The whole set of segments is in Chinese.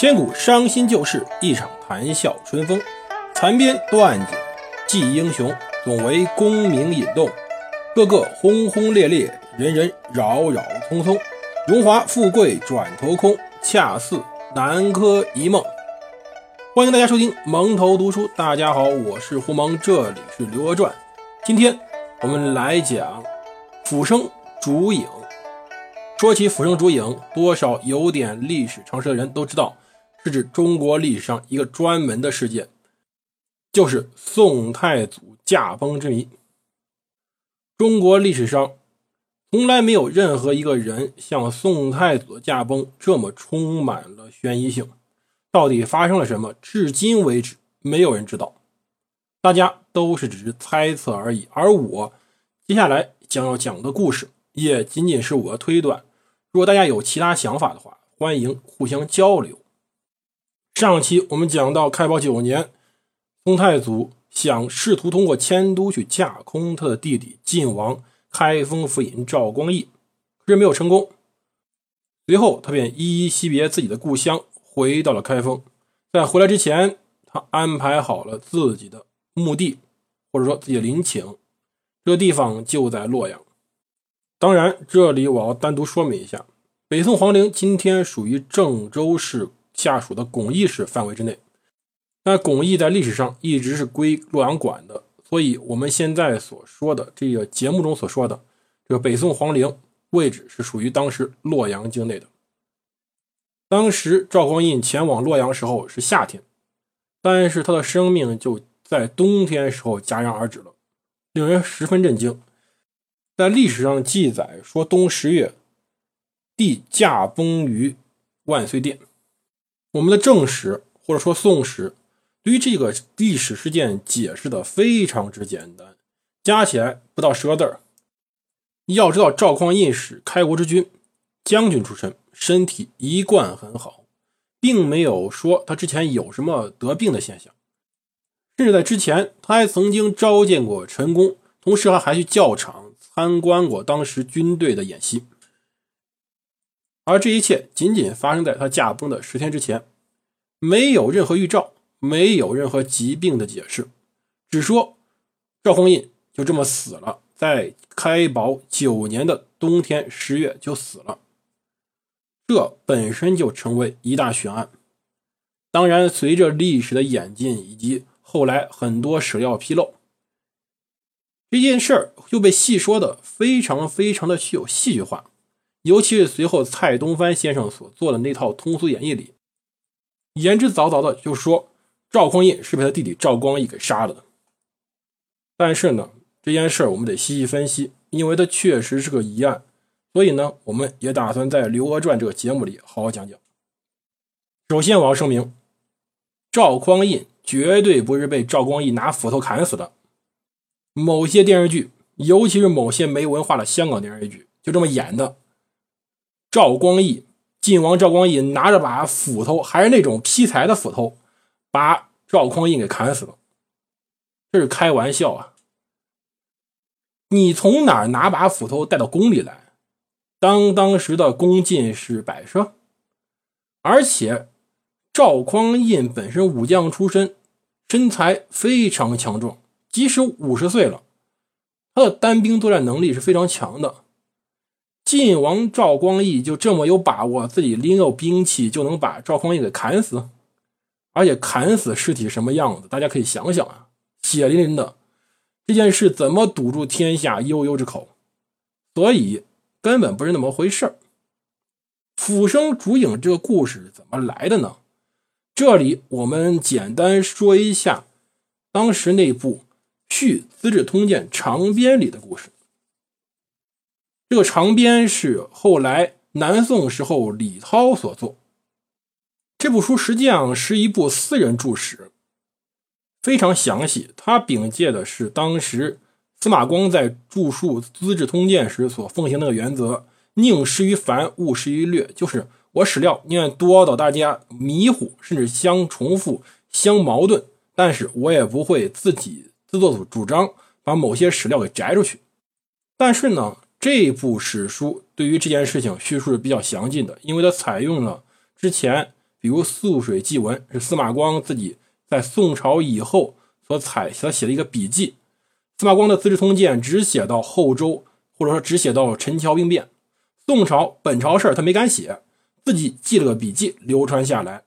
千古伤心旧事，一场谈笑春风。残编断简记英雄，总为功名引动。个个轰轰烈烈，人人扰扰匆匆。荣华富贵转头空，恰似南柯一梦。欢迎大家收听蒙头读书。大家好，我是胡蒙，这里是《刘娥传》。今天我们来讲浮生烛影。说起浮生烛影，多少有点历史常识的人都知道，是指中国历史上一个专门的事件，就是宋太祖驾崩之谜。中国历史上从来没有任何一个人像宋太祖驾崩这么充满了悬疑性。到底发生了什么？至今为止，没有人知道，大家都是只是猜测而已。而我接下来将要讲的故事，也仅仅是我推断。如果大家有其他想法的话，欢迎互相交流。上期我们讲到开宝九年，宋太祖想试图通过迁都去架空他的弟弟晋王开封府尹赵光义，可是没有成功。随后他便依依惜别自己的故乡，回到了开封。在回来之前，他安排好了自己的墓地，或者说自己的陵寝，这地方就在洛阳。当然，这里我要单独说明一下，北宋皇陵今天属于郑州市下属的巩义市范围之内。那巩义在历史上一直是归洛阳管的，所以我们现在所说的这个节目中所说的这个北宋皇陵位置是属于当时洛阳境内的。当时赵匡胤前往洛阳时候是夏天，但是他的生命就在冬天时候戛然而止了，令人十分震惊。在历史上记载说，冬十月，帝驾崩于万岁殿。我们的正史或者说宋史对于这个历史事件解释的非常之简单，加起来不到十个字儿。要知道，赵匡胤是开国之君，将军出身，身体一贯很好，并没有说他之前有什么得病的现象。甚至在之前，他还曾经召见过陈宫，同时还还去教场。参观过当时军队的演习，而这一切仅仅发生在他驾崩的十天之前，没有任何预兆，没有任何疾病的解释，只说赵匡胤就这么死了，在开宝九年的冬天十月就死了，这本身就成为一大悬案。当然，随着历史的演进以及后来很多史料披露。这件事儿又被细说的非常非常的具有戏剧化，尤其是随后蔡东藩先生所做的那套通俗演义里，言之凿凿的就说赵匡胤是被他弟弟赵光义给杀了的。但是呢，这件事儿我们得细细分析，因为它确实是个疑案，所以呢，我们也打算在《刘娥传》这个节目里好好讲讲。首先，我要声明，赵匡胤绝对不是被赵光义拿斧头砍死的。某些电视剧，尤其是某些没文化的香港电视剧，就这么演的。赵光义，晋王赵光义拿着把斧头，还是那种劈柴的斧头，把赵匡胤给砍死了。这是开玩笑啊！你从哪儿拿把斧头带到宫里来？当当时的宫禁是摆设？而且赵匡胤本身武将出身，身材非常强壮。即使五十岁了，他的单兵作战能力是非常强的。晋王赵光义就这么有把握，自己拎有兵器就能把赵匡胤给砍死，而且砍死尸体什么样子，大家可以想想啊，血淋淋的。这件事怎么堵住天下悠悠之口？所以根本不是那么回事儿。浮生烛影这个故事怎么来的呢？这里我们简单说一下当时那部。《续资治通鉴长编》里的故事，这个长编是后来南宋时候李涛所作。这部书实际上是一部私人注史，非常详细。他秉借的是当时司马光在著述《资治通鉴》时所奉行那个原则：宁失于繁，勿失于略。就是我史料宁愿多到大家迷糊，甚至相重复、相矛盾，但是我也不会自己。自作主张把某些史料给摘出去，但是呢，这部史书对于这件事情叙述是比较详尽的，因为它采用了之前比如《素水记文》是司马光自己在宋朝以后所采所写的一个笔记。司马光的《资治通鉴》只写到后周，或者说只写到陈桥兵变。宋朝本朝事儿他没敢写，自己记了个笔记流传下来。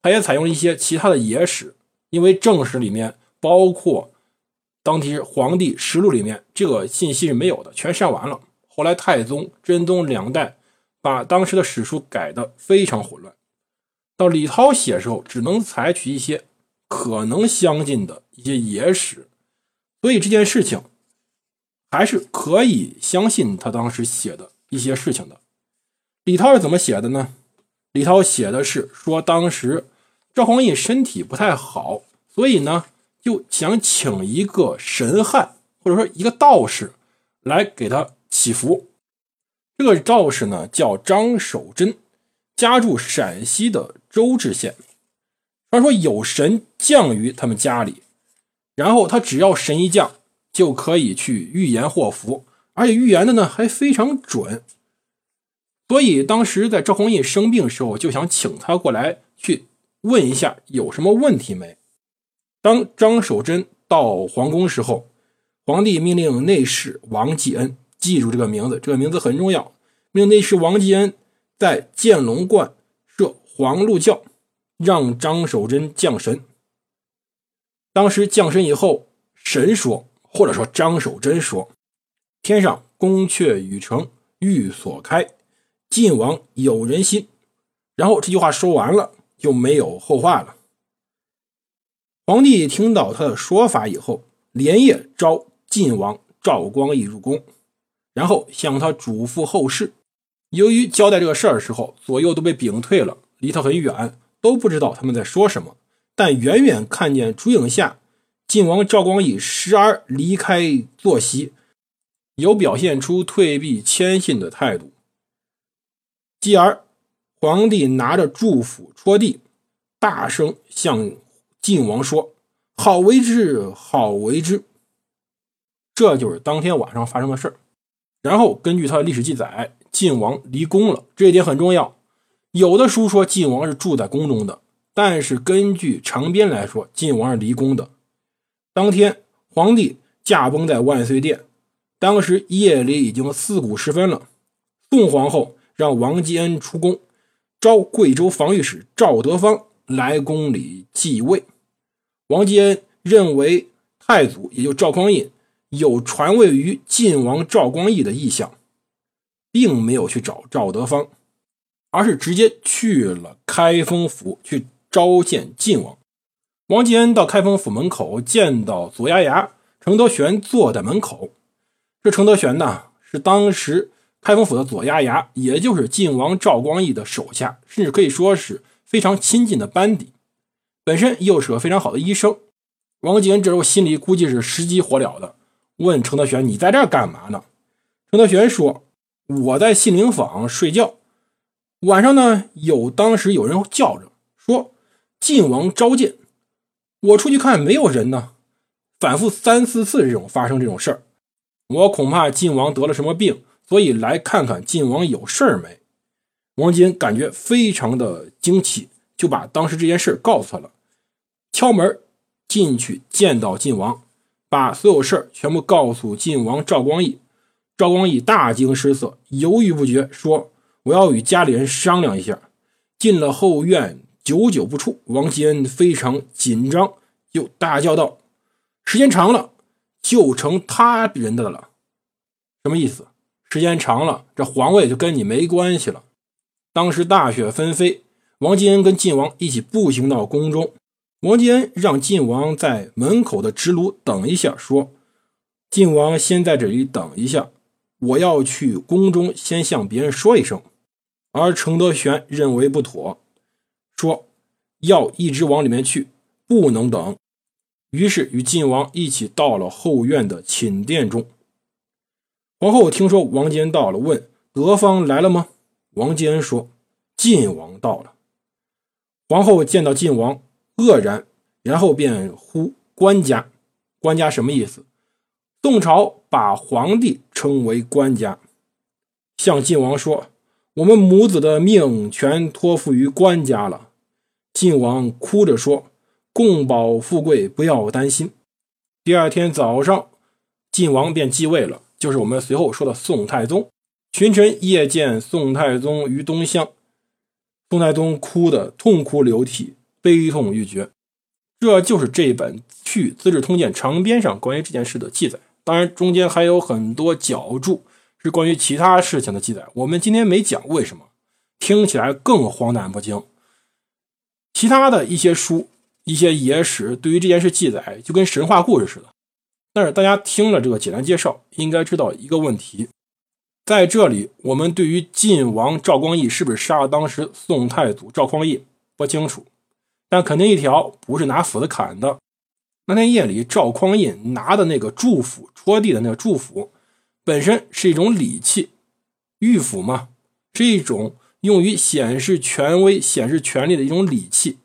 他也采用一些其他的野史，因为正史里面包括当时皇帝实录里面这个信息是没有的，全删完了。后来太宗、真宗两代把当时的史书改得非常混乱。到李涛写时候，只能采取一些可能相近的一些野史，所以这件事情还是可以相信他当时写的。一些事情的，李涛是怎么写的呢？李涛写的是说，当时赵匡胤身体不太好，所以呢就想请一个神汉或者说一个道士来给他祈福。这个道士呢叫张守贞，家住陕西的周至县。传说有神降于他们家里，然后他只要神一降，就可以去预言祸福。而且预言的呢还非常准，所以当时在赵匡胤生病的时候，就想请他过来去问一下有什么问题没。当张守贞到皇宫时候，皇帝命令内侍王继恩记住这个名字，这个名字很重要。命内侍王继恩在建龙观设黄鹿教，让张守贞降神。当时降神以后，神说，或者说张守贞说。天上宫阙宇城欲所开，晋王有人心。然后这句话说完了，就没有后话了。皇帝听到他的说法以后，连夜召晋王赵光义入宫，然后向他嘱咐后事。由于交代这个事儿的时候，左右都被屏退了，离他很远，都不知道他们在说什么。但远远看见烛影下，晋王赵光义时而离开坐席。有表现出退避谦逊的态度，继而皇帝拿着祝福戳地，大声向晋王说：“好为之，好为之。”这就是当天晚上发生的事。然后根据他的历史记载，晋王离宫了，这一点很重要。有的书说晋王是住在宫中的，但是根据长编来说，晋王是离宫的。当天皇帝驾崩在万岁殿。当时夜里已经四鼓时分了，宋皇后让王继恩出宫，召贵州防御使赵德芳来宫里继位。王继恩认为太祖也就赵匡胤有传位于晋王赵光义的意向，并没有去找赵德芳，而是直接去了开封府去召见晋王。王继恩到开封府门口，见到左牙牙程德玄坐在门口。这程德玄呢，是当时开封府的左牙牙，也就是晋王赵光义的手下，甚至可以说是非常亲近的班底。本身又是个非常好的医生。王继恩这时候心里估计是实急火燎的，问程德玄：“你在这儿干嘛呢？”程德玄说：“我在信灵坊睡觉，晚上呢有当时有人叫着说晋王召见，我出去看没有人呢，反复三四次这种发生这种事儿。”我恐怕晋王得了什么病，所以来看看晋王有事儿没。王坚感觉非常的惊奇，就把当时这件事告诉他了。敲门进去见到晋王，把所有事全部告诉晋王赵光义。赵光义大惊失色，犹豫不决，说：“我要与家里人商量一下。”进了后院，久久不出。王吉恩非常紧张，就大叫道：“时间长了。”就成他人的了，什么意思？时间长了，这皇位就跟你没关系了。当时大雪纷飞，王继恩跟晋王一起步行到宫中。王继恩让晋王在门口的直炉等一下，说：“晋王先在这里等一下，我要去宫中先向别人说一声。”而程德玄认为不妥，说：“要一直往里面去，不能等。”于是与晋王一起到了后院的寝殿中。皇后听说王坚到了，问德芳来了吗？王坚说：“晋王到了。”皇后见到晋王，愕然，然后便呼官家。官家什么意思？宋朝把皇帝称为官家，向晋王说：“我们母子的命全托付于官家了。”晋王哭着说：“共保富贵，不要担心。”第二天早上，晋王便继位了，就是我们随后说的宋太宗。群臣夜见宋太宗于东乡，宋太宗哭得痛哭流涕，悲痛欲绝。这就是这本《去资治通鉴》长编上关于这件事的记载。当然，中间还有很多脚注是关于其他事情的记载，我们今天没讲。为什么？听起来更荒诞不经。其他的一些书、一些野史对于这件事记载就跟神话故事似的。但是大家听了这个简单介绍，应该知道一个问题。在这里，我们对于晋王赵光义是不是杀了当时宋太祖赵匡胤不清楚，但肯定一条不是拿斧子砍的。那天夜里，赵匡胤拿的那个祝福戳地的那个祝福，本身是一种礼器，玉斧嘛，是一种用于显示权威、显示权力的一种礼器。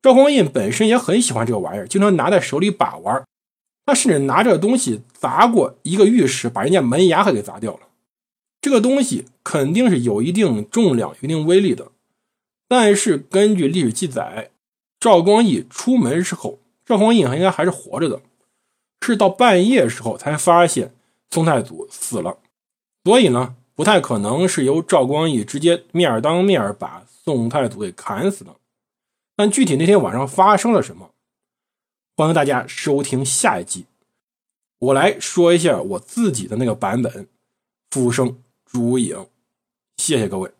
赵匡胤本身也很喜欢这个玩意儿，经常拿在手里把玩。他甚至拿这个东西砸过一个御史，把人家门牙还给砸掉了。这个东西肯定是有一定重量、一定威力的，但是根据历史记载，赵光义出门时候，赵匡胤应该还是活着的，是到半夜时候才发现宋太祖死了，所以呢，不太可能是由赵光义直接面当面把宋太祖给砍死的。但具体那天晚上发生了什么，欢迎大家收听下一集，我来说一下我自己的那个版本，浮生。朱影，谢谢各位。